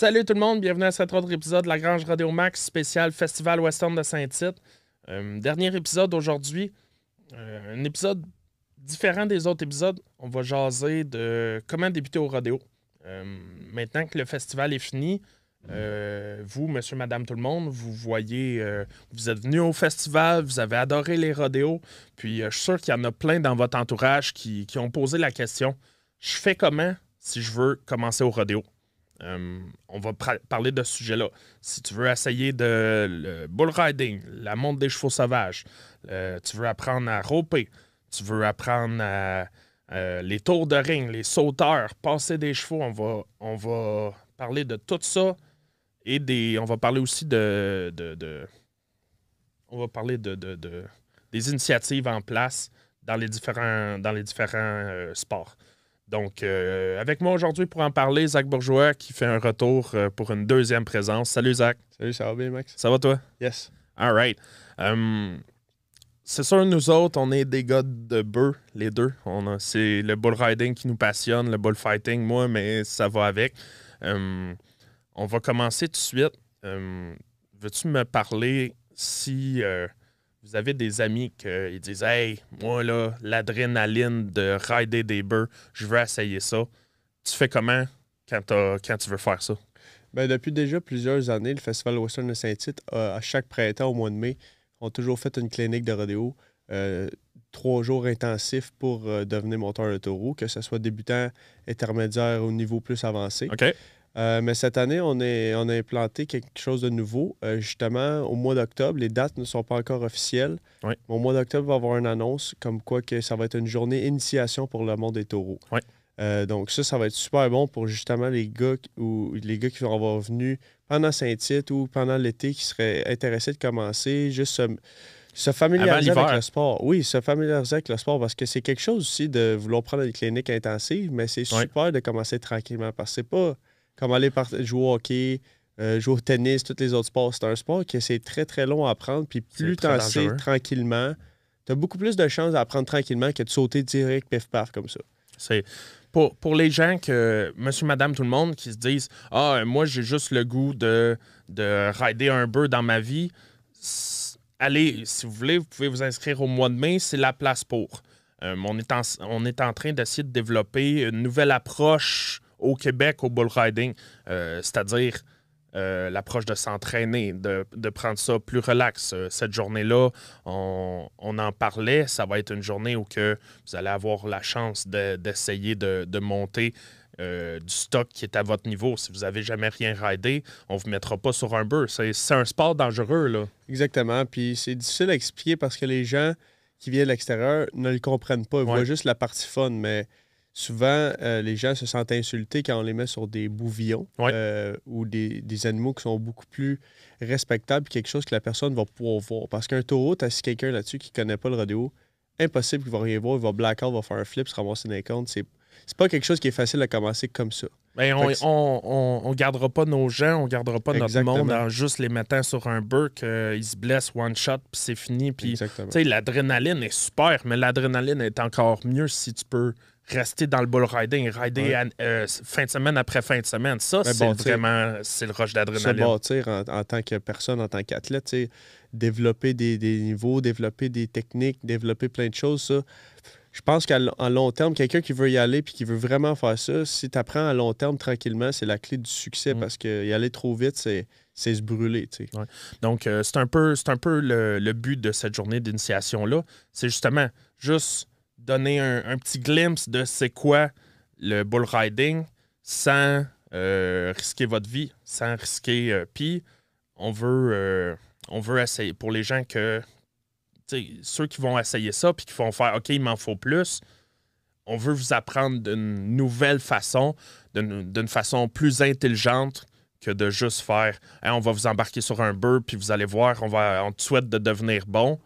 Salut tout le monde, bienvenue à cet autre épisode de la Grange Radio Max spécial Festival Western de Saint-Tite. Euh, dernier épisode aujourd'hui. Euh, un épisode différent des autres épisodes. On va jaser de comment débuter au rodéo. Euh, maintenant que le festival est fini, euh, vous, monsieur, madame, tout le monde, vous voyez, vous êtes venu au festival, vous avez adoré les rodéos, puis je suis sûr qu'il y en a plein dans votre entourage qui, qui ont posé la question je fais comment si je veux commencer au rodéo? Euh, On va parler de ce sujet-là. Si tu veux essayer de bull riding, la monte des chevaux sauvages, euh, tu veux apprendre à roper, tu veux apprendre à, euh, les tours de ring, les sauteurs, passer des chevaux, on va, parler de tout ça et des, on va parler aussi de, des initiatives en place dans les différents, sports. Donc, euh, avec moi aujourd'hui pour en parler, Zach Bourgeois qui fait un retour euh, pour une deuxième présence. Salut Zach, Salut, ça va bien, Max? ça va toi? Yes. All right. Um, c'est sûr, nous autres, on est des gars de bœufs, les deux. On a- c'est le bull riding qui nous passionne, le bullfighting, moi, mais ça va avec. Um, on va commencer tout de suite. Um, Veux-tu me parler si euh, vous avez des amis qui disent Hey, moi, là, l'adrénaline de rider des bœufs, je veux essayer ça. Tu fais comment quand, tu veux faire ça? Ben, depuis déjà plusieurs années, le Festival Western de Saint-Tite, à chaque printemps au mois de mai, ont toujours fait une clinique de rodéo. euh, trois jours intensifs pour euh, devenir monteur de taureau, que ce soit débutant, intermédiaire ou niveau plus avancé. Euh, mais cette année, on, est, on a implanté quelque chose de nouveau. Euh, justement, au mois d'octobre, les dates ne sont pas encore officielles. Oui. Mais Au mois d'octobre, il va y avoir une annonce comme quoi que ça va être une journée initiation pour le monde des taureaux. Oui. Euh, donc ça, ça va être super bon pour justement les gars qui- ou les gars qui vont avoir venu pendant Saint-Tite ou pendant l'été qui seraient intéressés de commencer, juste se, se familiariser avec le sport. Oui, se familiariser avec le sport parce que c'est quelque chose aussi de vouloir prendre une clinique intensive, mais c'est Oui. super de commencer tranquillement parce que c'est pas comme aller par- jouer au hockey, euh, jouer au tennis, tous les autres sports. C'est un sport que c'est très, très long à apprendre. Puis plus t'en sais tranquillement, tu as beaucoup plus de chances d'apprendre tranquillement que de sauter direct, pif paf, comme ça. C'est pour, pour les gens que, monsieur, madame, tout le monde, qui se disent Ah, moi, j'ai juste le goût de, de rider un bœuf dans ma vie. Allez, si vous voulez, vous pouvez vous inscrire au mois de mai, c'est la place pour. Euh, on, est en, on est en train d'essayer de développer une nouvelle approche au Québec au bull riding, euh, c'est-à-dire euh, l'approche de s'entraîner, de, de prendre ça plus relax. Euh, cette journée-là, on, on en parlait, ça va être une journée où que vous allez avoir la chance de- d'essayer de, de monter euh, du stock qui est à votre niveau. Si vous n'avez jamais rien ridé, on ne vous mettra pas sur un bœuf. C'est c'est un sport dangereux, là. Exactement. Puis c'est difficile à expliquer parce que les gens qui viennent de l'extérieur ne le comprennent pas. Ils Ouais. voient juste la partie fun, mais souvent, euh, les gens se sentent insultés quand on les met sur des bouvillons Ouais. euh, ou des, des animaux qui sont beaucoup plus respectables, quelque chose que la personne va pouvoir voir. Parce qu'un taureau, t'as assis quelqu'un là-dessus qui connaît pas le rodéo, impossible qu'il va rien voir, il va blackout, va faire un flip, se ramasser dans les comptes. C'est c'est pas quelque chose qui est facile à commencer comme ça. Ben, on, on, on- on gardera pas nos gens, on gardera pas notre monde en juste les mettant sur un bœuf, qu'ils se blessent one shot, puis c'est fini. Puis, tu l'adrénaline est super, mais l'adrénaline est encore mieux si tu peux rester dans le bull riding, rider Ouais. euh, fin de semaine après fin de semaine. Ça, c'est bon, vraiment c'est le rush se d'adrénaline. bâtir en, en tant que personne, en tant qu'athlète, développer des, des niveaux, développer des techniques, développer plein de choses, ça. Je pense qu'à l- en long terme, quelqu'un qui veut y aller puis qui veut vraiment faire ça, si tu apprends à long terme tranquillement, c'est la clé du succès Mm. parce que y aller trop vite, c'est c'est se brûler. tu sais. Donc, euh, c'est un peu, un peu le, le but de cette journée d'initiation-là. C'est justement juste donner un, petit glimpse de c'est quoi le bull riding sans euh, risquer votre vie, sans risquer. euh, Puis, on veut, euh, on essayer, pour les gens que, ceux qui vont essayer ça, puis qui vont faire, OK, il m'en faut plus, on veut vous apprendre d'une nouvelle façon, d'une façon plus intelligente que de juste faire Hey, on va vous embarquer sur un bœuf, puis vous allez voir, on, va, on te souhaite de devenir bon.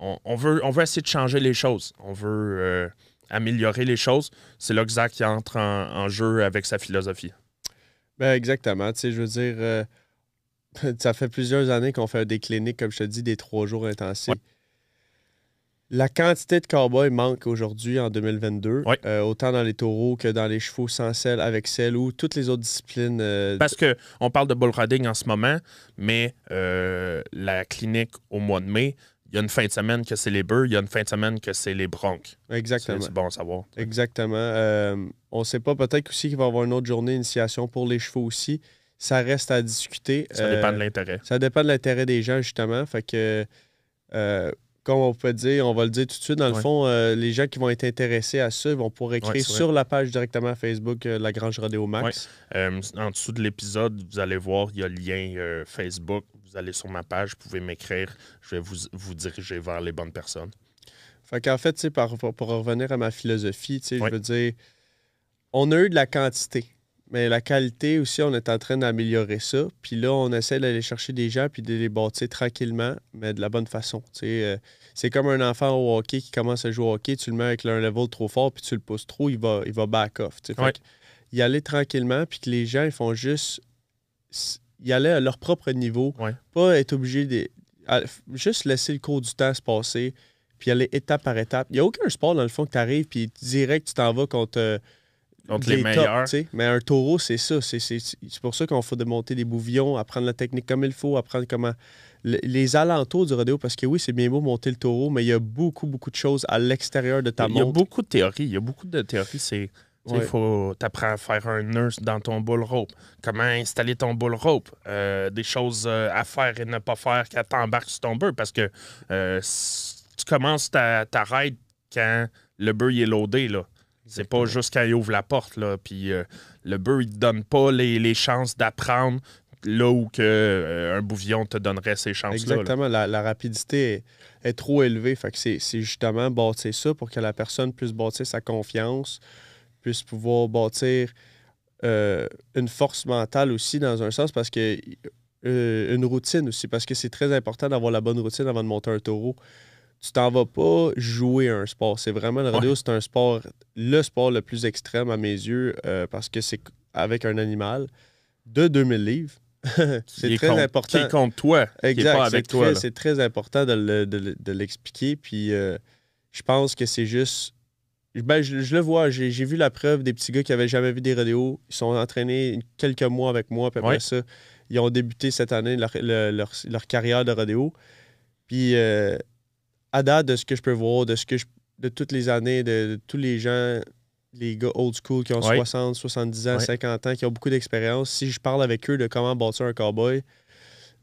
On, on veut, on veut essayer de changer les choses. On veut euh, améliorer les choses. C'est là que Zach qui entre en, en jeu avec sa philosophie. Ben exactement. Tu sais, je veux dire, euh, ça fait plusieurs années qu'on fait des cliniques, comme je te dis, des trois jours intensifs. Ouais. La quantité de cowboys manque aujourd'hui en 2022, Ouais. euh, autant dans les taureaux que dans les chevaux sans selle, avec selle ou toutes les autres disciplines. euh, Parce que on parle de bull riding en ce moment, mais euh, la clinique au mois de mai, il y a une fin de semaine que c'est les bœufs, il y a une fin de semaine que c'est les broncs. Exactement. c'est bon à savoir. Exactement. Euh, on ne sait pas, peut-être aussi qu'il va y avoir une autre journée d'initiation pour les chevaux aussi. Ça reste à discuter. Ça Euh, dépend de l'intérêt. Ça dépend de l'intérêt des gens, justement. Fait que, euh, comme on peut dire, on va le dire tout de suite, dans le Ouais. fond, euh, les gens qui vont être intéressés à ça vont pouvoir écrire Ouais, sur la page directement Facebook euh, La Grange Rodeo Max. Euh, en dessous de l'épisode, vous allez voir, il y a le lien Facebook. Vous allez sur ma page, vous pouvez m'écrire. Je vais vous, vous diriger vers les bonnes personnes. Fait qu'en fait, par- pour, pour revenir à ma philosophie, je veux dire, on a eu de la quantité, mais la qualité aussi, on est en train d'améliorer ça. Puis là, on essaie d'aller chercher des gens puis de les bâtir tranquillement, mais de la bonne façon. Euh, c'est comme un enfant au hockey qui commence à jouer au hockey, tu le mets avec un level trop fort puis tu le pousses trop, il va, il va back off. Ouais. y aller tranquillement puis que les gens, ils font juste y aller à leur propre niveau, Ouais. pas être obligé de à- juste laisser le cours du temps se passer puis aller étape par étape. Il n'y a aucun sport, dans le fond, que tu arrives, puis direct, tu t'en vas contre, euh, Contre les meilleurs. Mais un taureau, c'est ça. C'est, pour ça qu'on faut démonter des bouvillons, apprendre la technique comme il faut, apprendre comment. le- les alentours du rodéo, parce que oui, c'est bien beau monter le taureau, mais il y a beaucoup, beaucoup de choses à l'extérieur de ta Il y a montre. beaucoup de théories. Il y a beaucoup de théories. C'est. Il Ouais. faut t'apprendre à faire un nurse dans ton bull rope. Comment installer ton bull rope? Euh, des choses euh, à faire et ne pas faire quand t'embarques sur ton bœuf. Parce que euh, tu commences ta, ta ride quand le bœuf est loadé. Là. C'est pas juste quand il ouvre la porte. Là. Puis euh, le bœuf, il te donne pas les, les chances d'apprendre là où que, euh, un bouvillon te donnerait ces chances-là. là. Exactement. La, la rapidité est, est trop élevée. Fait que c'est, c'est justement bâtir ça pour que la personne puisse bâtir sa confiance, puisse pouvoir bâtir euh, une force mentale aussi dans un sens parce que euh, une routine aussi, parce que c'est très important d'avoir la bonne routine avant de monter un taureau. Tu t'en vas pas jouer à un sport. C'est vraiment le rodéo, c'est un sport, le sport le plus extrême à mes yeux, euh, parce que c'est avec un animal de 2000 livres. C'est est très contre- important. Qui est contre toi. Qui est Exact. pas c'est avec très- toi. là. C'est très important de, le- de le- de l'expliquer. Puis euh, je pense que c'est juste. Ben, je, je le vois. J'ai vu la preuve des petits gars qui n'avaient jamais vu des rodéos. Ils sont entraînés quelques mois avec moi. Puis après Ouais. ça, ils ont débuté cette année leur, le- leur- leur carrière de rodéo. Puis euh, à date, de ce que je peux voir, de ce que je- de toutes les années, de, de tous les gens, les gars old school qui ont Ouais. 60, 70 ans, Ouais. 50 ans, qui ont beaucoup d'expérience, si je parle avec eux de comment bâtir un cowboy,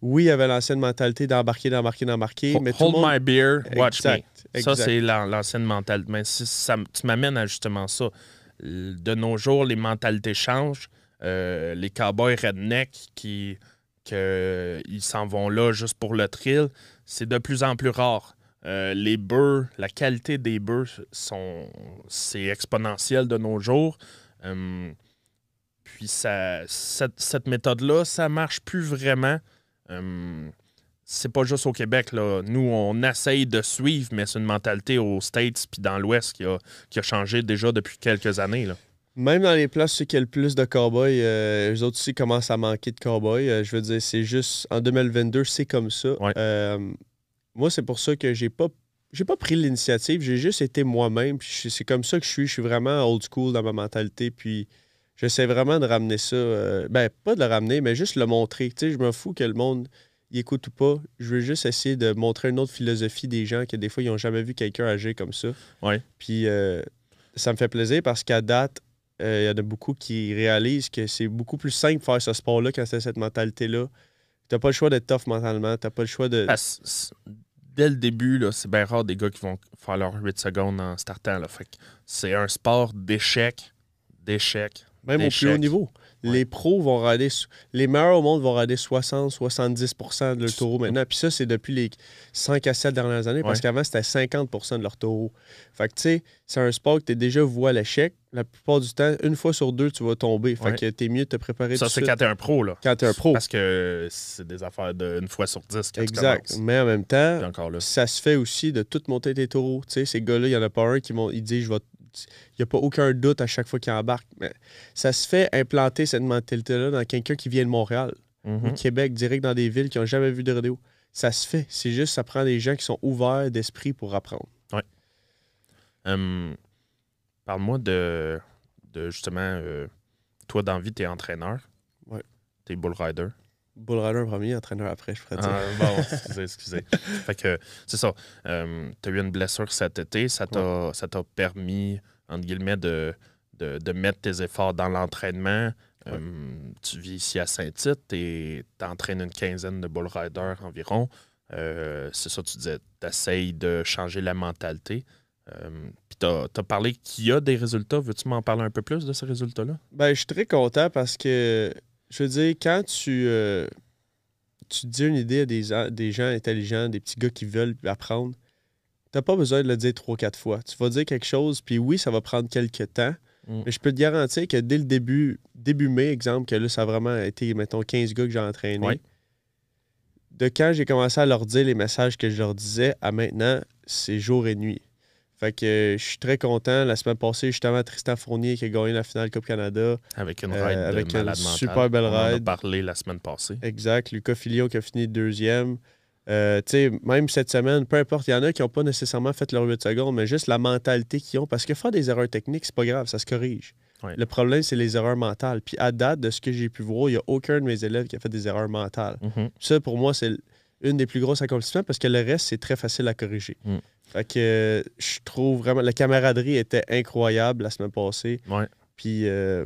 oui, il y avait l'ancienne mentalité d'embarquer, d'embarquer, d'embarquer, Ho- mais tout Hold monde... my beer, watch me. Exact, Ça, c'est l'an- l'ancienne mentalité. Mais si ça, tu m'amènes à justement ça. De nos jours, les mentalités changent. Euh, les cowboys redneck qui que ils s'en vont là juste pour le thrill, c'est de plus en plus rare. Euh, les bœufs, la qualité des bœufs, sont, c'est exponentiel de nos jours. Hum, puis ça, cette, cette méthode-là, ça marche plus vraiment. Hum, c'est pas juste au Québec. Là. Nous, on essaye de suivre, mais c'est une mentalité aux States puis dans l'Ouest qui a, qui a changé déjà depuis quelques années. Là. Même dans les places, ceux qui ont le plus de cowboys, euh, eux autres aussi commencent à manquer de cowboys. Euh, je veux dire, c'est juste en 2022, c'est comme ça. Ouais. Euh, moi, c'est pour ça que j'ai pas j'ai pas pris l'initiative, j'ai juste été moi-même. puis C'est comme ça que je suis. Je suis vraiment old school dans ma mentalité. Puis j'essaie vraiment de ramener ça. euh, ben, pas de le ramener, mais juste le montrer. Tu sais, je me fous que le monde y écoute ou pas. Je veux juste essayer de montrer une autre philosophie des gens que des fois, ils n'ont jamais vu quelqu'un agir comme ça. Ouais. Puis euh, ça me fait plaisir parce qu'à date, euh, il y en a beaucoup qui réalisent que c'est beaucoup plus simple de faire ce sport-là quand c'est cette mentalité-là. T'as pas le choix d'être tough mentalement, t'as pas le choix de. Parce- c- dès le début, c'est bien rare des gars qui vont faire leurs 8 secondes en startant. Là. Fait c'est un sport d'échec, d'échec. Même au plus haut niveau. Ouais. Les pros vont rader. Les meilleurs au monde vont rader 60-70% de leur taureau maintenant. Puis ça, c'est depuis les 5 à 7 dernières années, parce Ouais. qu'avant, c'était 50% de leur taureau. Fait que, tu sais, c'est un sport que tu déjà voué à l'échec. La plupart du temps, une fois sur deux, tu vas tomber. Fait Ouais. que t'es mieux de te préparer Ça, c'est quand t'es un pro. Là. quand t'es un pro. Parce que c'est des affaires d'une fois sur dix quand Exact. tu. Mais en même temps, Puis encore là. ça se fait aussi de tout monter tes taureaux. Tu sais, ces gars-là, il n'y en a pas un qui m'ont- dit je vais. Il n'y a pas aucun doute à chaque fois qu'ils embarquent. Mais ça se fait implanter cette mentalité-là dans quelqu'un qui vient de Montréal, au Québec, direct dans des villes qui n'ont jamais vu de rodéo. Ça se fait. C'est juste, ça prend des gens qui sont ouverts d'esprit pour apprendre. Ouais. Hum, Parle-moi de, de justement, euh, toi, dans vie, tu es entraîneur. Ouais. Tu es bull rider. Bull Rider premier, entraîneur après, je pourrais dire. Ah, bon, excusez, excusez. fait que, c'est ça. tu as eu une blessure cet été. Ça t'a ça t'a permis, entre guillemets, de, de, de mettre tes efforts dans l'entraînement. Ouais. Hum, tu vis ici à Saint-Tite et tu entraînes une quinzaine de bull riders environ. Euh, c'est ça, tu disais, tu essayes de changer la mentalité. Euh, Puis tu as, parlé qu'il y a des résultats. Veux-tu m'en parler un peu plus de ces résultats-là? Ben, je suis très content parce que, je veux dire, quand tu, euh, tu dis une idée à des, gens intelligents, des petits gars qui veulent apprendre, t'as pas besoin de le dire trois, quatre fois. Tu vas dire quelque chose, puis oui, ça va prendre quelques temps, Mm. mais je peux te garantir que dès le début, début mai, exemple, que là, ça a vraiment été, mettons, 15 gars que j'ai entraînés. De quand j'ai commencé à leur dire les messages que je leur disais à maintenant, c'est jour et nuit. Fait que euh, je suis très content. La semaine passée, justement, Tristan Fournier qui a gagné la finale Coupe Canada. Avec une Euh, ride de avec une malade mentale. super belle On en a ride. parlé la semaine passée. Exact. Lucas Filion qui a fini deuxième. Euh, tu sais, même cette semaine, peu importe, il y en a qui n'ont pas nécessairement fait leur 8 secondes, mais juste la mentalité qu'ils ont. Parce que faire des erreurs techniques, c'est pas grave, ça se corrige. Ouais. Le problème, c'est les erreurs mentales. Puis à date, de ce que j'ai pu voir, il n'y a aucun de mes élèves qui a fait des erreurs mentales. Mhm. Ça, pour moi, c'est une des plus grosses accomplissements parce que le reste, c'est très facile à corriger. Mm. Fait que euh, je trouve vraiment. La camaraderie était incroyable la semaine passée. Ouais. Puis, euh,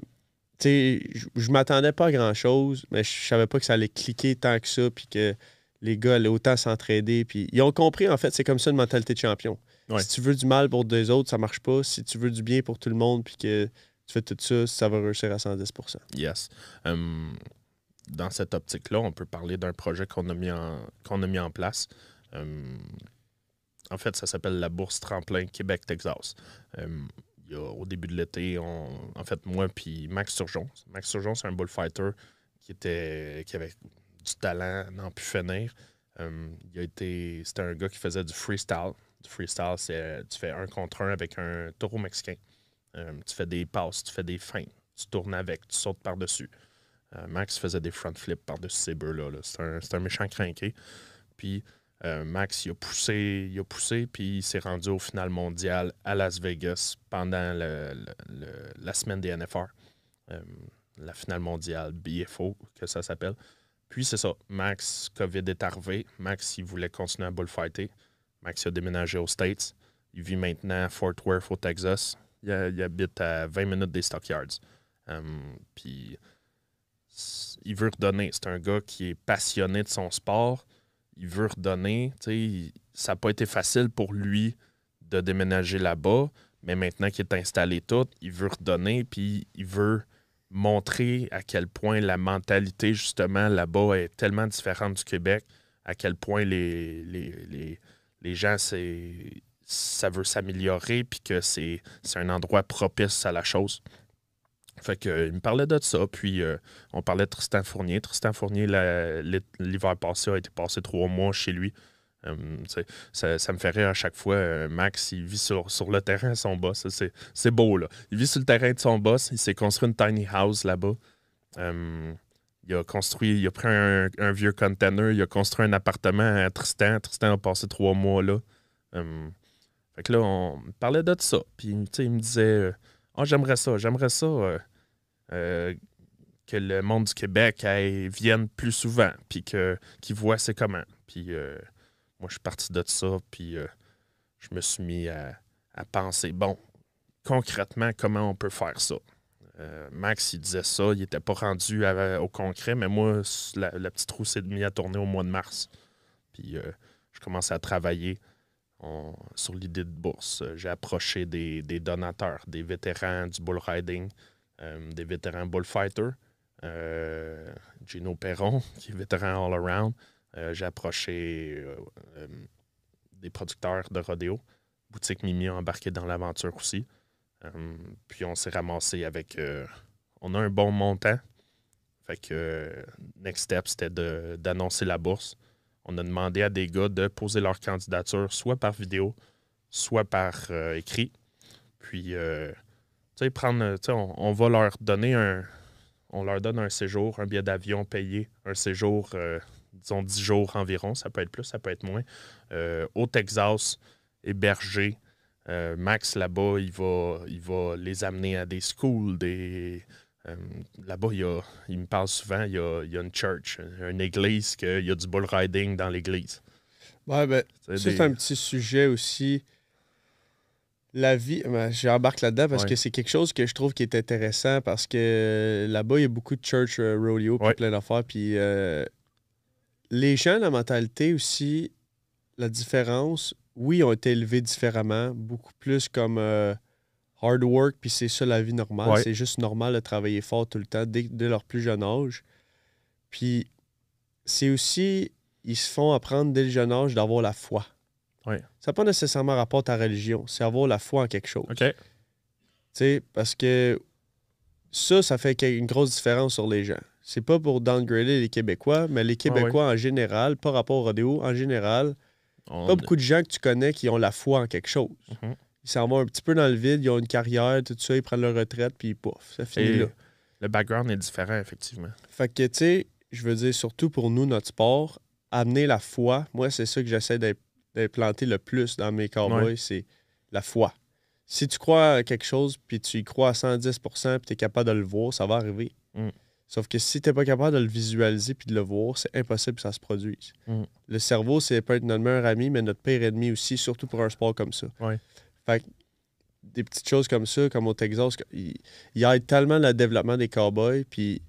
tu sais, je- m'attendais pas à grand-chose, mais je savais pas que ça allait cliquer tant que ça, puis que les gars allaient autant s'entraider. Puis, ils ont compris, en fait, c'est comme ça une mentalité de champion. Ouais. Si tu veux du mal pour deux autres, ça marche pas. Si tu veux du bien pour tout le monde, puis que tu fais tout ça, ça va réussir à 110% Yes. Hum, dans cette optique-là, on peut parler d'un projet qu'on a, mis en- a mis en place. Hum, en fait, ça s'appelle la Bourse Tremplin Québec-Texas. A- au début de l'été, en fait, moi puis Max Surgeon. Max Surgeon, c'est un bullfighter qui, était, qui avait du talent, n'en plus finir. Été, c'était un gars qui faisait du freestyle. Du freestyle, c'est tu fais un contre un avec un taureau mexicain. Tu fais des passes, tu fais des feintes, tu tournes avec, tu sautes par-dessus. Euh, Max faisait des front flips par-dessus ces bœufs-là. là. C'est un, méchant crinqué. Puis euh, Max, il a poussé, il a poussé, puis il s'est rendu au final mondial à Las Vegas pendant la semaine des NFR. Euh, la finale mondiale BFO, que ça s'appelle. Puis c'est ça, Max, COVID est arrivé. Max, il voulait continuer à bullfighter. Max il a déménagé aux States. Il vit maintenant à Fort Worth, au Texas. Il, habite à 20 minutes des Stockyards. Puis il veut redonner. C'est un gars qui est passionné de son sport. Il veut redonner. Ça n'a pas été facile pour lui de déménager là-bas, mais maintenant qu'il est installé tout, il veut redonner, puis il veut montrer à quel point la mentalité, justement, là-bas est tellement différente du Québec, à quel point les, gens, ça veut s'améliorer, puis que c'est un endroit propice à la chose. Fait que, euh, il me parlait de ça, puis euh, on parlait de Tristan Fournier. Tristan Fournier, l'hiver passé, a été passé trois mois chez lui. Euh, ça, ça me fait rire à chaque fois. Max, il vit sur, sur le terrain de son boss. C'est beau, là. Il vit sur le terrain de son boss. Il s'est construit une tiny house là-bas. Il a construit, il a pris un, vieux container, il a construit un appartement à Tristan. Tristan a passé trois mois là. Fait que là, on parlait de ça. Puis, il me disait Ah, j'aimerais ça, j'aimerais ça euh, euh, que le monde du Québec vienne plus souvent, puis qu'ils voient c'est comment. Puis, euh, moi, je suis parti de ça, puis je me suis mis à, penser bon, concrètement, comment on peut faire ça Max, il disait ça, il n'était pas rendu au concret, mais moi, la, la petite roue s'est mise à tourner au mois de mars. Puis, je commençais à travailler sur l'idée de bourse. J'ai approché des, donateurs, des vétérans du bull riding, euh, des vétérans bullfighter. Euh, Gino Perron, qui est vétéran all-around. Euh, J'ai approché des producteurs de rodéo. Boutique Mimi a embarqué dans l'aventure aussi. Puis on s'est ramassé avec... on a un bon montant. Fait que next step, c'était d'annoncer la bourse. On a demandé à des gars de poser leur candidature soit par vidéo, soit par euh, écrit. Puis, euh, tu sais, prendre, on, va leur donner un, on leur donne un séjour, un billet d'avion payé, un séjour, euh, disons 10 jours environ, ça peut être plus, ça peut être moins, au Texas, hébergé, Max, là-bas, il il va les amener à des schools, des. Euh, là-bas, il, il me parle souvent, il y a, il y a une church, une église, qu'il y a du bull riding dans l'église. Ouais, ben, C'est des- un petit sujet aussi. La vie, ben, j'embarque là-dedans parce Ouais. que c'est quelque chose que je trouve qui est intéressant parce que euh, là-bas, il y a beaucoup de church euh, rodeo puis Ouais. plein d'affaires. Puis euh, les gens, la mentalité aussi, la différence, oui, ont été élevés différemment, beaucoup plus comme hard work, puis c'est ça la vie normale. Ouais. C'est juste normal de travailler fort tout le temps dès, dès leur plus jeune âge. Puis c'est aussi, ils se font apprendre dès le jeune âge d'avoir la foi. Ouais. Ça n'a pas nécessairement rapport à ta religion, c'est avoir la foi en quelque chose. Tu sais, parce que ça, ça fait une grosse différence sur les gens. C'est pas pour downgrader les Québécois, mais les Québécois en général, pas rapport au rodéo, en général, On- pas beaucoup de gens que tu connais qui ont la foi en quelque chose. Mhm. Ils s'en vont un petit peu dans le vide, ils ont une carrière, tout ça, ils prennent leur retraite, puis pouf, ça finit Et là. le background est différent, effectivement. Fait que, tu sais, je veux dire, surtout pour nous, notre sport, amener la foi, moi, c'est ça que j'essaie d'im- d'implanter le plus dans mes cowboys, Ouais. c'est la foi. Si tu crois à quelque chose, puis tu y crois à 110 puis tu es capable de le voir, ça va arriver. Mm. Sauf que si tu n'es pas capable de le visualiser puis de le voir, c'est impossible que ça se produise. Mm. Le cerveau, c'est peut être notre meilleur ami, mais notre pire ennemi aussi, surtout pour un sport comme ça. Ouais. Fait que des petites choses comme ça, comme au Texas, il, il aide tellement le développement des cowboys, puis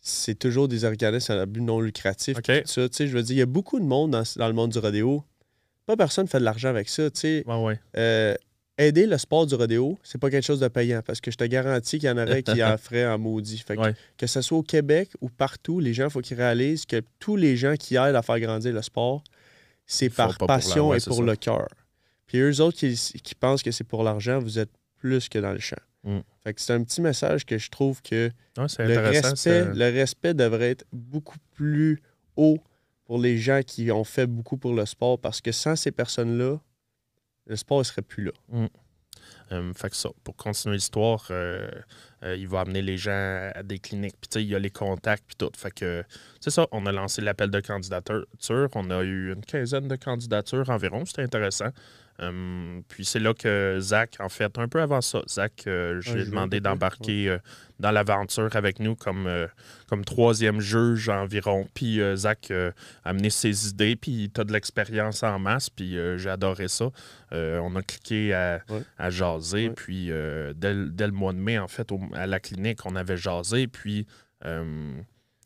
c'est toujours des organismes à but non lucratif. Tout ça, je veux dire, il y a beaucoup de monde dans, dans le monde du rodéo. Pas personne fait de l'argent avec ça. tu sais. Ouais, ouais. Euh, aider le sport du rodéo, c'est pas quelque chose de payant parce que je te garantis qu'il y en aurait qui en feraient en maudit. Fait que, Ouais. que ce soit au Québec ou partout, les gens, il faut qu'ils réalisent que tous les gens qui aident à faire grandir le sport, c'est par passion ouais, et pour ça. le cœur. Puis eux autres qui, qui pensent que c'est pour l'argent, vous êtes plus que dans le champ. Mm. Fait que c'est un petit message que je trouve que Ouais, c'est le respect, le respect devrait être beaucoup plus haut pour les gens qui ont fait beaucoup pour le sport parce que sans ces personnes-là, le sport ne serait plus là. Euh, fait que ça, pour continuer l'histoire, euh, euh, il va amener les gens à des cliniques. Puis, tu sais, il y a les contacts, puis tout. Fait que, c'est ça, on a lancé l'appel de candidature. On a eu une quinzaine de candidatures environ. C'était intéressant. Euh, puis, c'est là que Zach, en fait, un peu avant ça, Zach, euh, je lui ai demandé d'embarquer euh, dans l'aventure avec nous comme, euh, comme troisième juge environ. Puis, euh, Zach a amené ses idées, puis tu as de l'expérience en masse, puis j'ai adoré ça. On a cliqué à, Ouais. à jaser. Ouais. Puis dès, le- dès le mois de mai, en fait, au- à la clinique, on avait jasé. Puis euh,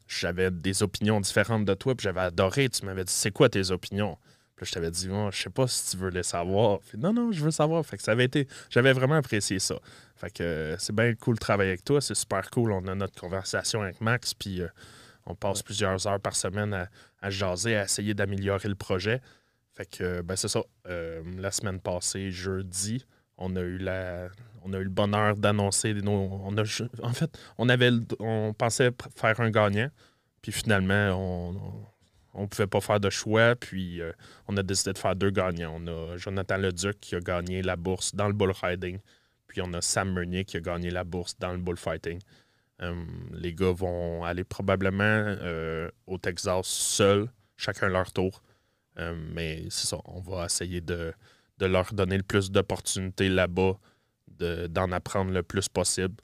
j'avais des opinions différentes de toi. Puis j'avais adoré. Tu m'avais dit, c'est quoi tes opinions? Puis je t'avais dit, Moi, je sais pas si tu veux les savoir. Puis, non, non, je veux savoir. Fait que ça avait été. J'avais vraiment apprécié ça. Fait que euh, c'est bien cool de travailler avec toi. C'est super cool. On a notre conversation avec Max. Puis euh, on passe plusieurs heures par semaine à, à jaser, à essayer d'améliorer le projet. Fait que, ben, c'est ça. Euh, la semaine passée, jeudi, on a eu la, on a eu le bonheur d'annoncer nos. On a, en fait, on avait, on pensait faire un gagnant, puis finalement, on, on, pouvait pas faire de choix, puis euh, on a décidé de faire deux gagnants. On a Jonathan Leduc qui a gagné la bourse dans le bullriding, puis on a Sam Meunier qui a gagné la bourse dans le bullfighting. Euh, les gars vont aller probablement euh, au Texas seuls, chacun leur tour. Mais c'est ça, on va essayer de, de leur donner le plus d'opportunités là-bas, de- d'en apprendre le plus possible.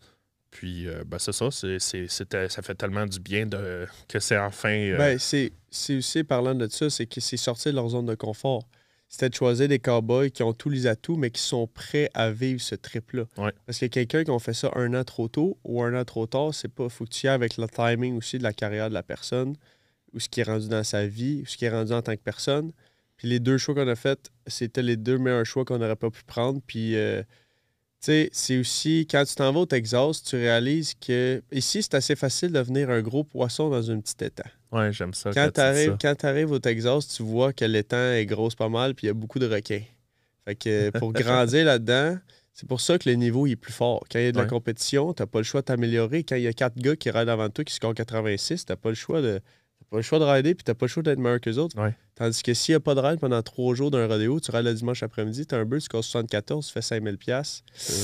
Puis, euh, ben, c'est ça, c'est, ça fait tellement du bien de, que c'est enfin. euh, Ben, c'est aussi, parlant de ça, c'est que c'est sorti de leur zone de confort. C'était de choisir des cowboys qui ont tous les atouts, mais qui sont prêts à vivre ce trip-là. Ouais. Parce que quelqu'un qui a fait ça un an trop tôt ou un an trop tard, c'est pas. Faut que tu y ailles avec le timing aussi de la carrière de la personne, ou ce qui est rendu dans sa vie, ou ce qui est rendu en tant que personne. Puis les deux choix qu'on a fait, c'était les deux meilleurs choix qu'on n'aurait pas pu prendre. Puis, euh, sais, c'est aussi, quand tu t'en vas au Texas, tu réalises que ici, c'est assez facile de devenir un gros poisson dans un petit étang. ouais, j'aime ça. Quand tu tu arrives, quand au Texas, tu vois que l'étang est grosse pas mal, puis il y a beaucoup de requins. Fait que pour grandir là-dedans, c'est pour ça que le niveau il est plus fort. Quand il y a de la compétition, t'as pas le choix de t'améliorer. Quand il y a quatre gars qui rident avant toi qui scorent 86, t'as pas le choix de. Pas le choix de rider, puis t'as pas le choix d'être meilleur que les autres. Ouais. Tandis que s'il n'y a pas de ride pendant trois jours d'un rodéo, tu rides le dimanche après-midi, t'as un bus, tu scores 74, tu fais 5000$. piastres.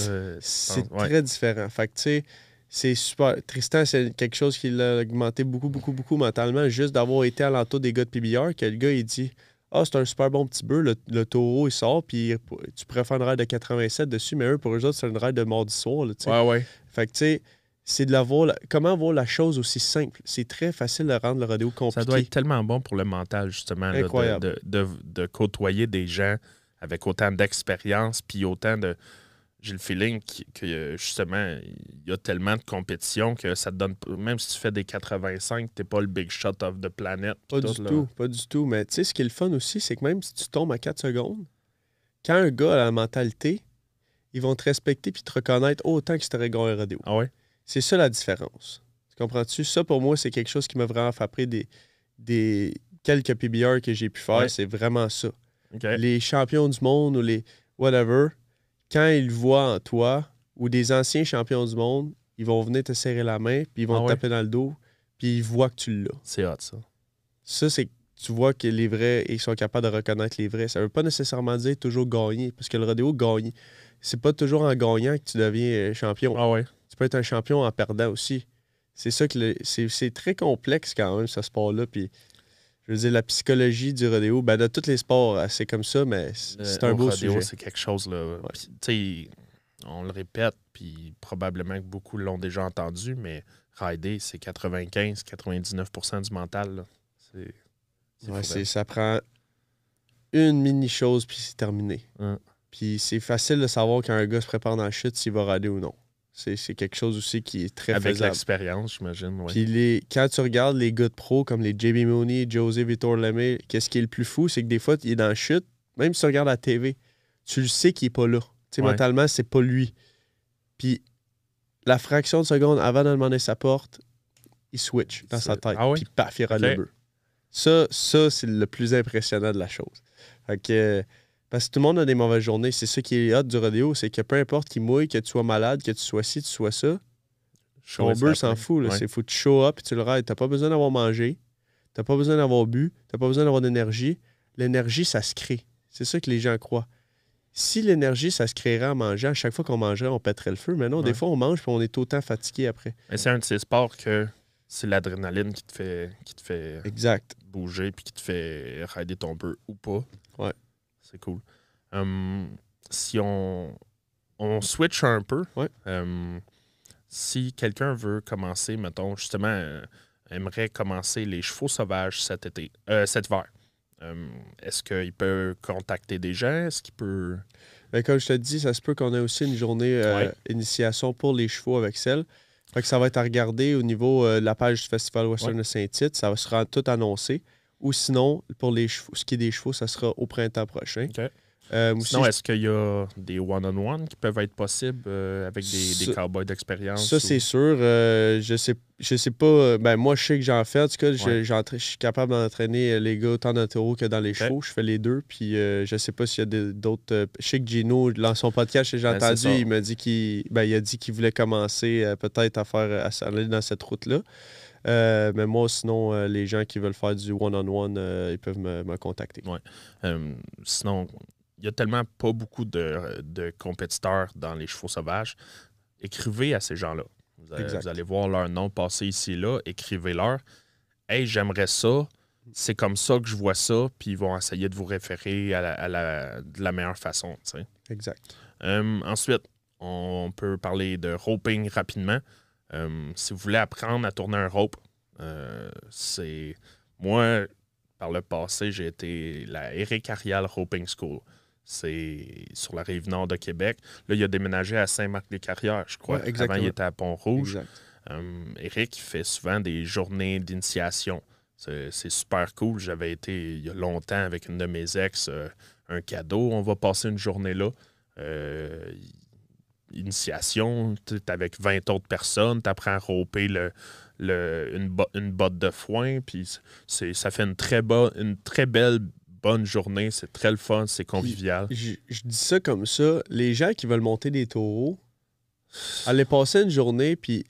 Euh, C'est ouais. très différent. Fait que, tu sais, c'est super. Tristan, c'est quelque chose qui l'a augmenté beaucoup, beaucoup, beaucoup mentalement, juste d'avoir été à l'entour des gars de PBR, que le gars, il dit Ah, c'est un super bon petit bœuf, le, le taureau, il sort, puis tu pourrais faire une ride de 87 dessus, mais eux, pour eux autres, c'est une ride de mardi soir. là. Ouais, ouais. Fait que, tu sais, c'est de la voir. Comment voir la chose aussi simple? C'est très facile de rendre le rodéo compliqué. Ça doit être tellement bon pour le mental, justement, là, de- de, côtoyer des gens avec autant d'expérience, puis autant de. J'ai le feeling que, justement, il y a tellement de compétition que ça te donne. Même si tu fais des 85, t'es pas le big shot of the planet. Pas du là. tout, pas du tout. Mais tu sais, ce qui est le fun aussi, c'est que même si tu tombes à 4 secondes, quand un gars a la mentalité, ils vont te respecter puis te reconnaître autant que si t'aurais gagné un rodéo. Ah ouais? C'est ça la différence. Tu comprends-tu? Ça, pour moi, c'est quelque chose qui m'a vraiment frappé des, des quelques PBR que j'ai pu faire. Ouais. C'est vraiment ça. Les champions du monde ou les whatever, quand ils voient en toi ou des anciens champions du monde, ils vont venir te serrer la main, puis ils vont Ah te ouais? taper dans le dos, puis ils voient que tu l'as. C'est hot, ça. Ça, c'est que tu vois que les vrais, ils sont capables de reconnaître les vrais. Ça veut pas nécessairement dire toujours gagner, parce que le rodéo, gagner, c'est pas toujours en gagnant que tu deviens euh, champion. Ah ouais. Tu peux être un champion en perdant aussi. C'est ça que le- c'est, c'est très complexe quand même, ce sport-là. Puis, je veux dire, la psychologie du rodéo, ben, de tous les sports, euh, c'est comme ça, mais c'est un au beau rodéo, sujet. C'est quelque chose, là. Puis, sais, on le répète, puis probablement que beaucoup l'ont déjà entendu, mais rider, c'est 95-99% du mental. C'est. Ouais, c'est- ça prend une mini-chose, puis c'est terminé. Ouais. Puis c'est facile de savoir quand un gars se prépare dans la chute s'il va rader ou non. C'est, c'est quelque chose aussi qui est très Avec l'expérience, j'imagine. Ouais. Puis les, quand tu regardes les gars de pro comme les JB Mooney, José Vitor Lemay, qu'est-ce qui est le plus fou, c'est que des fois, il est dans la chute, même si tu regardes la TV, tu le sais qu'il est pas là. Tu sais, Ouais. mentalement, c'est pas lui. Puis la fraction de seconde avant de demander sa porte, il switch dans sa tête. ah oui? Puis paf, il rate Ok. le bœuf. Ça, ça c'est le plus impressionnant de la chose. Fait que, parce que tout le monde a des mauvaises journées. C'est ça qui est hot du rodéo, c'est que peu importe qui mouille, que tu sois malade, que tu sois ci, tu sois ça, ton beurre s'en fout. là. Ouais. C'est faut que tu show up et tu le rides. T'as pas besoin d'avoir mangé. T'as pas besoin d'avoir bu. T'as pas besoin d'avoir d'énergie. L'énergie, ça se crée. C'est ça que les gens croient. Si l'énergie, ça se créerait en mangeant, à chaque fois qu'on mangerait, on pèterait le feu. Mais non, Ouais. des fois, on mange puis on est autant fatigué après. Mais c'est un de ces sports que c'est l'adrénaline qui te fait qui te fait Exact. bouger puis qui te fait rider ton peu ou pas. Ouais. C'est cool. Hum, si on, on switch un peu, Ouais. hum, si quelqu'un veut commencer, mettons, justement, euh, aimerait commencer les chevaux sauvages cet été, euh, cet hiver, hum, est-ce qu'il peut contacter des gens? Est-ce qu'il peut? Ben, comme je te dis, ça se peut qu'on ait aussi une journée euh, Ouais. initiation pour les chevaux avec celle. Fait que ça va être à regarder au niveau euh, de la page du Festival Western de Saint-Tite. Ça va sera tout annoncé. Ou sinon, pour les chevaux, ce qui est des chevaux, ça sera au printemps prochain. Euh, aussi, Sinon, est-ce qu'il y a des one-on-one qui peuvent être possibles euh, avec des, cowboys d'expérience? Ça, ou- c'est sûr. Euh, je sais je sais pas. Ben, moi, je sais que j'en fais. En tout cas, je- Ouais. j'entra- je suis capable d'entraîner les gars autant dans le taureau que dans les chevaux. Je fais les deux. Puis je sais pas s'il y a d'autres. je sais que Gino, dans son podcast, j'ai Ben, entendu, il m'a dit qu'il ben, il a dit qu'il voulait commencer peut-être à faire à s'aller dans cette route-là. Euh, mais moi, sinon, euh, les gens qui veulent faire du one-on-one, euh, ils peuvent me, me contacter. Ouais. Sinon, il y a tellement pas beaucoup de, de compétiteurs dans les chevaux sauvages. Écrivez à ces gens-là. Vous, allez- Exact. vous allez voir leur nom passer ici et là. Écrivez-leur. Hey, j'aimerais ça. C'est comme ça que je vois ça. Puis ils vont essayer de vous référer à la, à la- de la meilleure façon. Exact. Ensuite, on peut parler de roping rapidement. Euh, si vous voulez apprendre à tourner un rope, euh, c'est. Moi, par le passé, j'ai été la Eric Arial Roping School. C'est sur la rive nord de Québec. Là, il a déménagé à Saint-Marc-les-Carrières, je crois. Ouais. Avant, il était à Pont-Rouge. Euh, Eric fait souvent des journées d'initiation. C'est c'est super cool. J'avais été il y a longtemps avec une de mes ex, euh, un cadeau. On va passer une journée là. Euh, initiation, tu es avec 20 autres personnes, tu apprends à roper le, le- une, bo- une botte de foin, puis c'est- ça fait une très, une très belle, bonne journée. C'est très le fun, c'est convivial. Je, je dis ça comme ça. Les gens qui veulent monter des taureaux, aller passer une journée, puis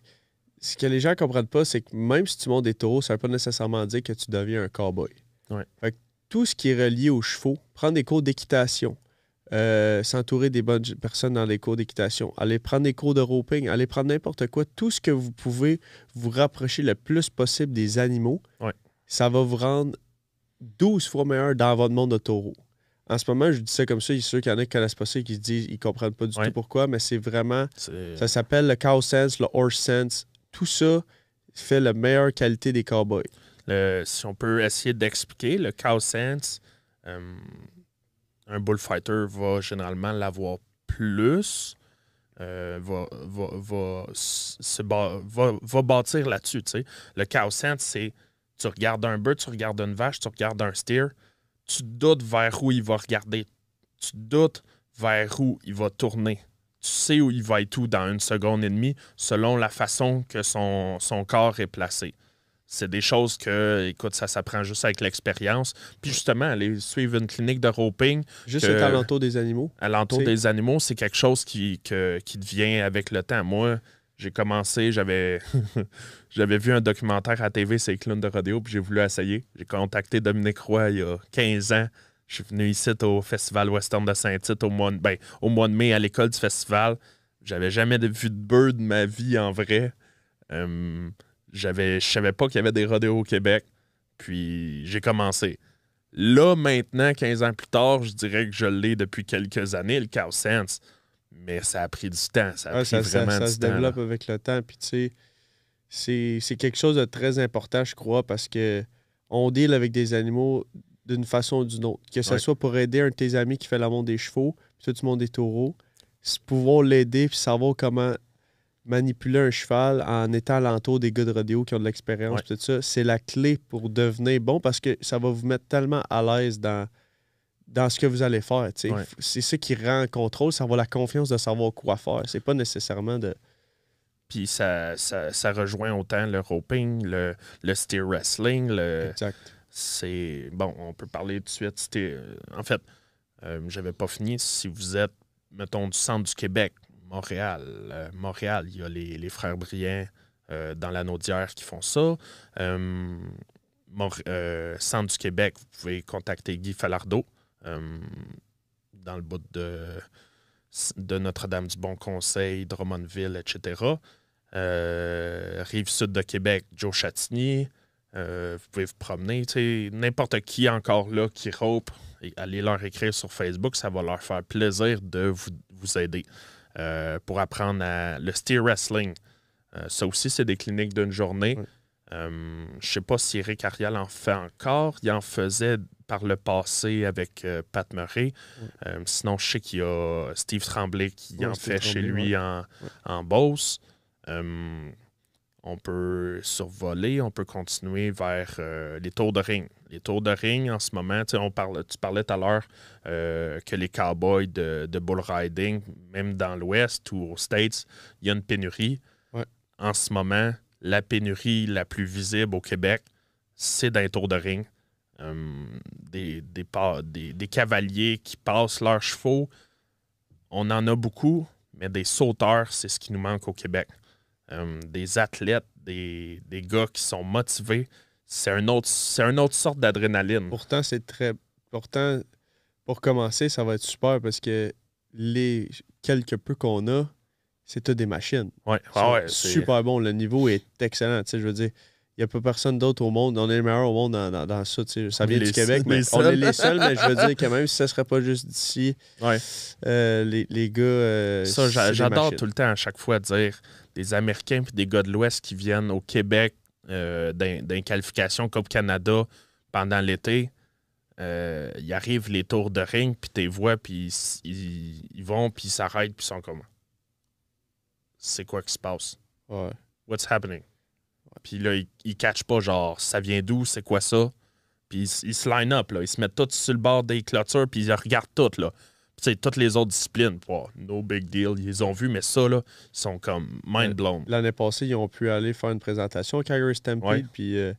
ce que les gens comprennent pas, c'est que même si tu montes des taureaux, ça veut pas nécessairement dire que tu deviens un cowboy. Ouais. Fait que tout ce qui est relié aux chevaux, prendre des cours d'équitation, euh, s'entourer des bonnes personnes dans les cours d'équitation, aller prendre des cours de roping, aller prendre n'importe quoi, tout ce que vous pouvez vous rapprocher le plus possible des animaux, Ouais. ça va vous rendre 12 fois meilleur dans votre monde de taureau. En ce moment, je dis ça comme ça, il y a ceux qu'il y en a qui connaissent pas ça et qui se disent ils comprennent pas du Ouais. tout pourquoi, mais c'est vraiment. Ça s'appelle le cow sense, le horse sense. Tout ça fait la meilleure qualité des cowboys. le- si on peut essayer d'expliquer, le cow sense, euh, un bullfighter va généralement l'avoir plus, euh, va, va, va, bâtir là-dessus. Le cow sense, c'est tu regardes un bœuf, tu regardes une vache, tu regardes un steer, tu doutes vers où il va regarder, tu doutes vers où il va tourner. Tu sais où il va être où dans une seconde et demie selon la façon que son corps est placé. C'est des choses que, écoute, ça s'apprend juste avec l'expérience. Puis justement, aller suivre une clinique de roping Juste Que- le alentour des animaux. à l'entour des animaux, c'est quelque chose qui, que- qui devient avec le temps. Moi, j'ai commencé, j'avais j'avais vu un documentaire à TV, c'est clowns de rodéo, puis j'ai voulu essayer. J'ai contacté Dominique Roy il y a 15 ans. Je suis venu ici au Festival Western de Saint-Tite au, mois de- ben, au mois de mai à l'école du festival. J'avais jamais vu de bird de ma vie en vrai. Euh, j'avais, je savais pas qu'il y avait des rodéos au Québec. Puis j'ai commencé. Là, maintenant, 15 ans plus tard, je dirais que je l'ai depuis quelques années, le Cow Sense. Mais ça a pris du temps. Ça a pris ça, ça- vraiment ça du se temps. là. développe avec le temps. Puis, tu sais, c'est c'est quelque chose de très important, je crois, parce que on deal avec des animaux d'une façon ou d'une autre. Que ce Ouais. soit pour aider un de tes amis qui fait la monte des chevaux, puis toi, tu montes des taureaux, pouvoir l'aider puis savoir comment manipuler un cheval en étant alentour des gars de rodéo qui ont de l'expérience, Ouais. tout ça, c'est la clé pour devenir bon parce que ça va vous mettre tellement à l'aise dans, dans ce que vous allez faire. Ouais. C'est ça qui rend le contrôle, ça va la confiance de savoir quoi faire. C'est pas nécessairement de. Puis ça, ça, ça rejoint autant le roping, le, le steer wrestling, le, Exact. c'est bon, on peut parler tout de suite. C'était, euh, en fait, euh, j'avais pas fini. Si vous êtes, mettons, du centre du Québec, Montréal, euh, Montréal, il y a les, frères Briand euh, dans la Naudière qui font ça. Euh, euh, centre du Québec, vous pouvez contacter Guy Falardeau dans le bout de, Notre-Dame du Bon Conseil, Drummondville, etc. Rive sud de Québec, Joe Chatigny. Vous pouvez vous promener. N'importe qui encore là qui rope, allez leur écrire sur Facebook, ça va leur faire plaisir de vous aider euh, pour apprendre à, le steer wrestling. Euh, ça aussi, c'est des cliniques d'une journée. Euh, je sais pas si Eric Arial en fait encore. Il en faisait par le passé avec Pat Murray. Sinon, je sais qu'il y a Steve Tremblay qui en Steve fait chez lui en, en Beauce. On peut survoler, on peut continuer vers euh, les tours de ring. Les tours de ring, en ce moment, on parle, tu parlais tout à l'heure euh, que les cowboys de, de bull riding, même dans l'Ouest ou aux States, il y a une pénurie. Ouais. En ce moment, la pénurie la plus visible au Québec, c'est dans les tours de ring. Euh, des, des, pa- des- des cavaliers qui passent leurs chevaux, on en a beaucoup, mais des sauteurs, c'est ce qui nous manque au Québec. Euh, des athlètes, des, des gars qui sont motivés, c'est un autre, c'est une autre sorte d'adrénaline. Pourtant, c'est très. Pourtant, pour commencer, ça va être super parce que les quelques peu qu'on a, c'est tout des machines. Ouais, ah ouais, c'est- super bon. Le niveau est excellent. Je veux dire, il n'y a pas personne d'autre au monde. On est les meilleurs au monde dans, dans- dans ça. tu sais. Ça vient du Québec, mais on est les seuls. mais je veux dire que même si ça ne serait pas juste d'ici, Ouais. euh, les, les gars. euh, Ça, j'adore tout le temps à chaque fois dire des Américains puis des gars de l'Ouest qui viennent au Québec euh, les qualifications Coupe Canada pendant l'été. Euh, ils arrivent les tours de ring, puis t'es vois, puis ils, ils- ils vont, puis ils s'arrêtent, puis ils sont comme C'est quoi qui se passe? Ouais. What's happening? Puis là, ils, ils catchent pas, genre, ça vient d'où, c'est quoi ça? Puis ils, ils se line up, là. Ils se mettent tous sur le bord des clôtures, puis ils regardent tout, là. Puis, tu sais, toutes les autres disciplines, no big deal, ils les ont vus, mais ça, là, ils sont comme mind blown. L'année passée, ils ont pu aller faire une présentation au Calgary Stampede. Puis, euh,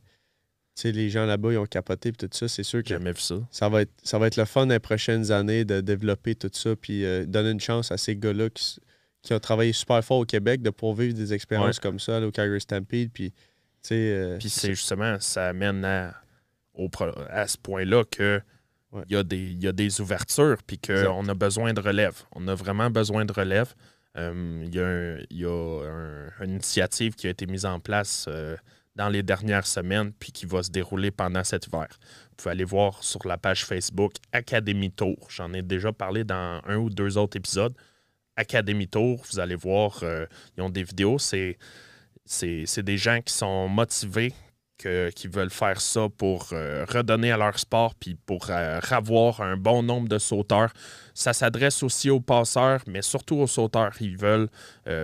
tu sais, les gens là-bas, ils ont capoté. Puis tout ça, c'est sûr que jamais vu ça. ça va, être, ça va être le fun les prochaines années de développer tout ça. Puis euh, donner une chance à ces gars-là qui, qui ont travaillé super fort au Québec de pouvoir vivre des expériences Ouais. comme ça là, au Calgary Stampede. Puis, tu sais. euh, Puis c'est justement, ça amène à, au à ce point-là que Ouais. il y, a des- y a des ouvertures, puis qu'on a besoin de relève. On a vraiment besoin de relève. Euh, Il y a, un- y a un- une initiative qui a été mise en place euh, dans les dernières semaines, puis qui va se dérouler pendant cet hiver. Vous pouvez aller voir sur la page Facebook Academy Tour. J'en ai déjà parlé dans un ou deux autres épisodes. Academy Tour, vous allez voir, euh, ils ont des vidéos. C'est, c'est, des gens qui sont motivés, qui veulent faire ça pour euh, redonner à leur sport, puis pour euh, avoir un bon nombre de sauteurs. Ça s'adresse aussi aux passeurs, mais surtout aux sauteurs. Ils veulent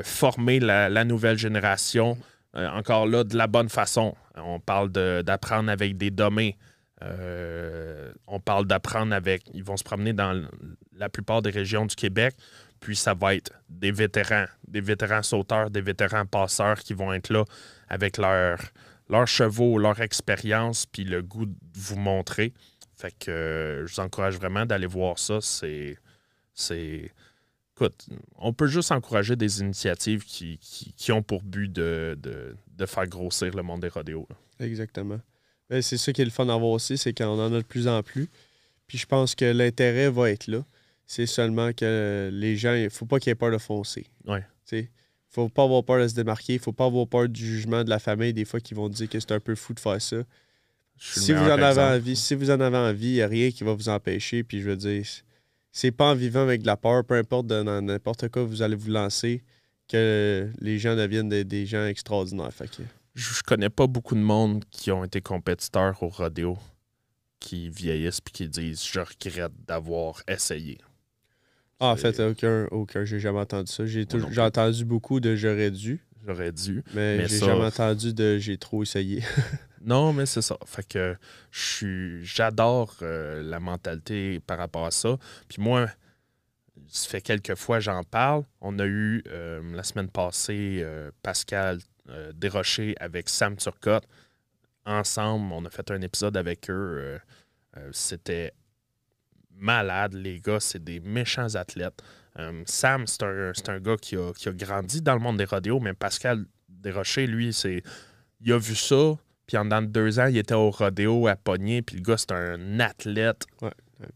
former la, nouvelle génération, encore là, de la bonne façon. On parle d'apprendre avec des domaines. On parle d'apprendre avec. Ils vont se promener dans la plupart des régions du Québec. Puis ça va être des vétérans, des vétérans sauteurs, des vétérans passeurs qui vont être là avec leur- leurs chevaux, leur expérience, puis le goût de vous montrer. Fait que euh, je vous encourage vraiment d'aller voir ça. C'est. C'est. Écoute, on peut juste encourager des initiatives qui, qui- ont pour but de, de- de faire grossir le monde des rodéos. Exactement. Ben, c'est ça qui est le fun d'avoir aussi, c'est qu'on en a de plus en plus. Puis je pense que l'intérêt va être là. C'est seulement que les gens, il faut pas qu'ils aient peur de foncer. Ouais. Il faut pas avoir peur de se démarquer. Il faut pas avoir peur du jugement de la famille, des fois, qui vont dire que c'est un peu fou de faire ça. Si vous, en avez envie, si vous en avez envie, il n'y a rien qui va vous empêcher. Puis je veux dire, c'est pas en vivant avec de la peur, peu importe dans n'importe quoi vous allez vous lancer, que les gens deviennent des, des gens extraordinaires. Fait que, je je connais pas beaucoup de monde qui ont été compétiteurs au rodéo qui vieillissent puis qui disent je regrette d'avoir essayé. Ah, en fait, aucun, aucun, j'ai jamais entendu ça. J'ai Moi tou- non plus. j'ai entendu beaucoup de j'aurais dû, J'aurais dû. mais, Mais j'ai ça- jamais entendu de j'ai trop essayé. Non, mais c'est ça. Fait que j'adore euh, la mentalité par rapport à ça. Puis moi, ça fait quelques fois j'en parle. On a eu euh, la semaine passée euh, Pascal Desrochers avec Sam Turcotte. Ensemble, on a fait un épisode avec eux. C'était malade, les gars. C'est des méchants athlètes. Euh, Sam, c'est un, c'est un gars qui a, qui a grandi dans le monde des rodéos, mais Pascal Desrochers, lui, c'est. Il a vu ça, puis en dans deux ans, il était au rodéo à Pogné, puis le gars, c'est un athlète, Un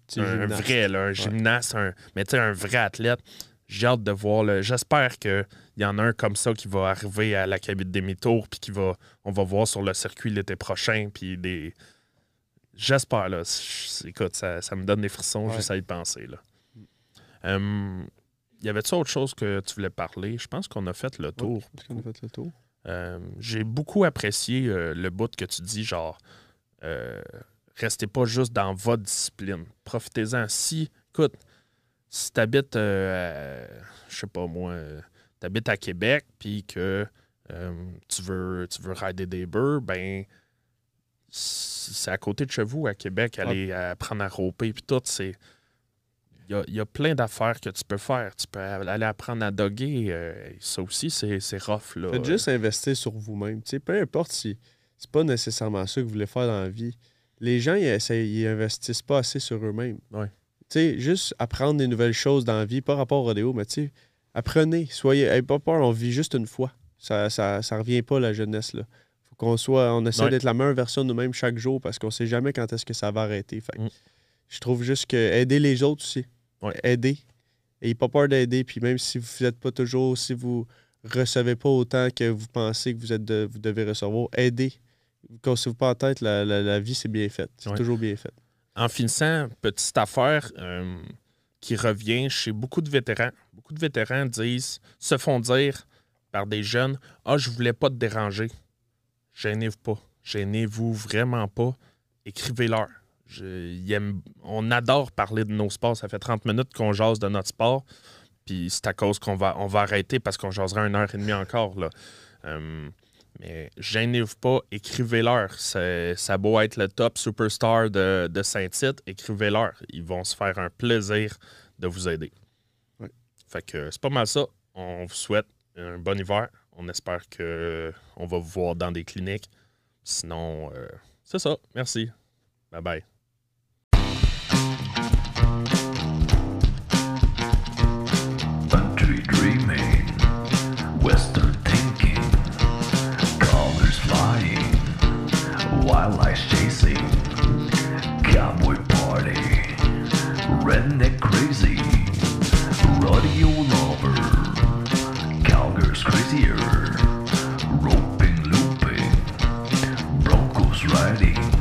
petit un gymnaste. vrai, là, un gymnaste, un, mais tu sais, un vrai athlète. J'ai hâte de voir. J'espère qu'il y en a un comme ça qui va arriver à la cabine des mi-tours, puis qui va, on va voir sur le circuit l'été prochain, puis des. J'espère, là. Écoute, ça, ça me donne des frissons, Ouais. j'essaie de penser, là. Hum, y avait-tu autre chose que tu voulais parler? Je pense qu'on a fait le tour. Est-ce qu'on a fait le tour? Euh, J'ai beaucoup apprécié euh, le bout que tu dis, genre, euh, restez pas juste dans votre discipline. Profitez-en. Si, écoute, si tu habites, je sais pas moi, tu habites à Québec, puis que euh, tu veux tu veux rider des beurs, ben, c'est à côté de chez vous, à Québec, aller apprendre à roper, puis tout, c'est. Il y y a plein d'affaires que tu peux faire. Tu peux aller apprendre à doguer. euh, ça aussi, c'est rough. Là. Faites juste investir sur vous-même. Peu importe si c'est pas nécessairement ça que vous voulez faire dans la vie. Les gens, ils, investissent pas assez sur eux-mêmes. Ouais. Tu sais, juste apprendre des nouvelles choses dans la vie, pas rapport au rodéo, mais apprenez. Soyez, pas peur, on vit juste une fois. Ça, ça, ça revient pas, la jeunesse, là. Qu'on soit, on essaie Ouais. d'être la meilleure version de nous-mêmes chaque jour parce qu'on sait jamais quand est-ce que ça va arrêter. Fait Mm. Je trouve juste que aider les autres aussi. Ouais. Aider. Ayez pas peur d'aider. Puis même si vous n'êtes pas toujours, si vous recevez pas autant que vous pensez que vous, êtes de- vous devez recevoir, aidez. Cassez-vous pas en tête, la, la- la vie, c'est bien fait. C'est Ouais. toujours bien fait. En finissant, petite affaire euh, qui revient chez beaucoup de vétérans. Beaucoup de vétérans disent, se font dire par des jeunes Ah, je voulais pas te déranger. Gênez-vous pas. Gênez-vous vraiment pas. Écrivez-leur. On adore parler de nos sports. Ça fait 30 minutes qu'on jase de notre sport. Puis c'est à cause qu'on va, on va arrêter parce qu'on jasera une heure et demie encore. Là. Euh, mais gênez-vous pas, écrivez-leur. Ça beau être le top superstar de, de Saint-Tite, écrivez-leur. Ils vont se faire un plaisir de vous aider. Ouais. Fait que c'est pas mal ça. On vous souhaite un bon hiver. On espère que on va vous voir dans des cliniques. Sinon, euh, c'est ça. Merci. Bye bye. Country dreaming, Western thinking, colors flying, wildlife chasing, cowboy party, redneck crazy, rodeo lover, cowgirls crazier, Friday.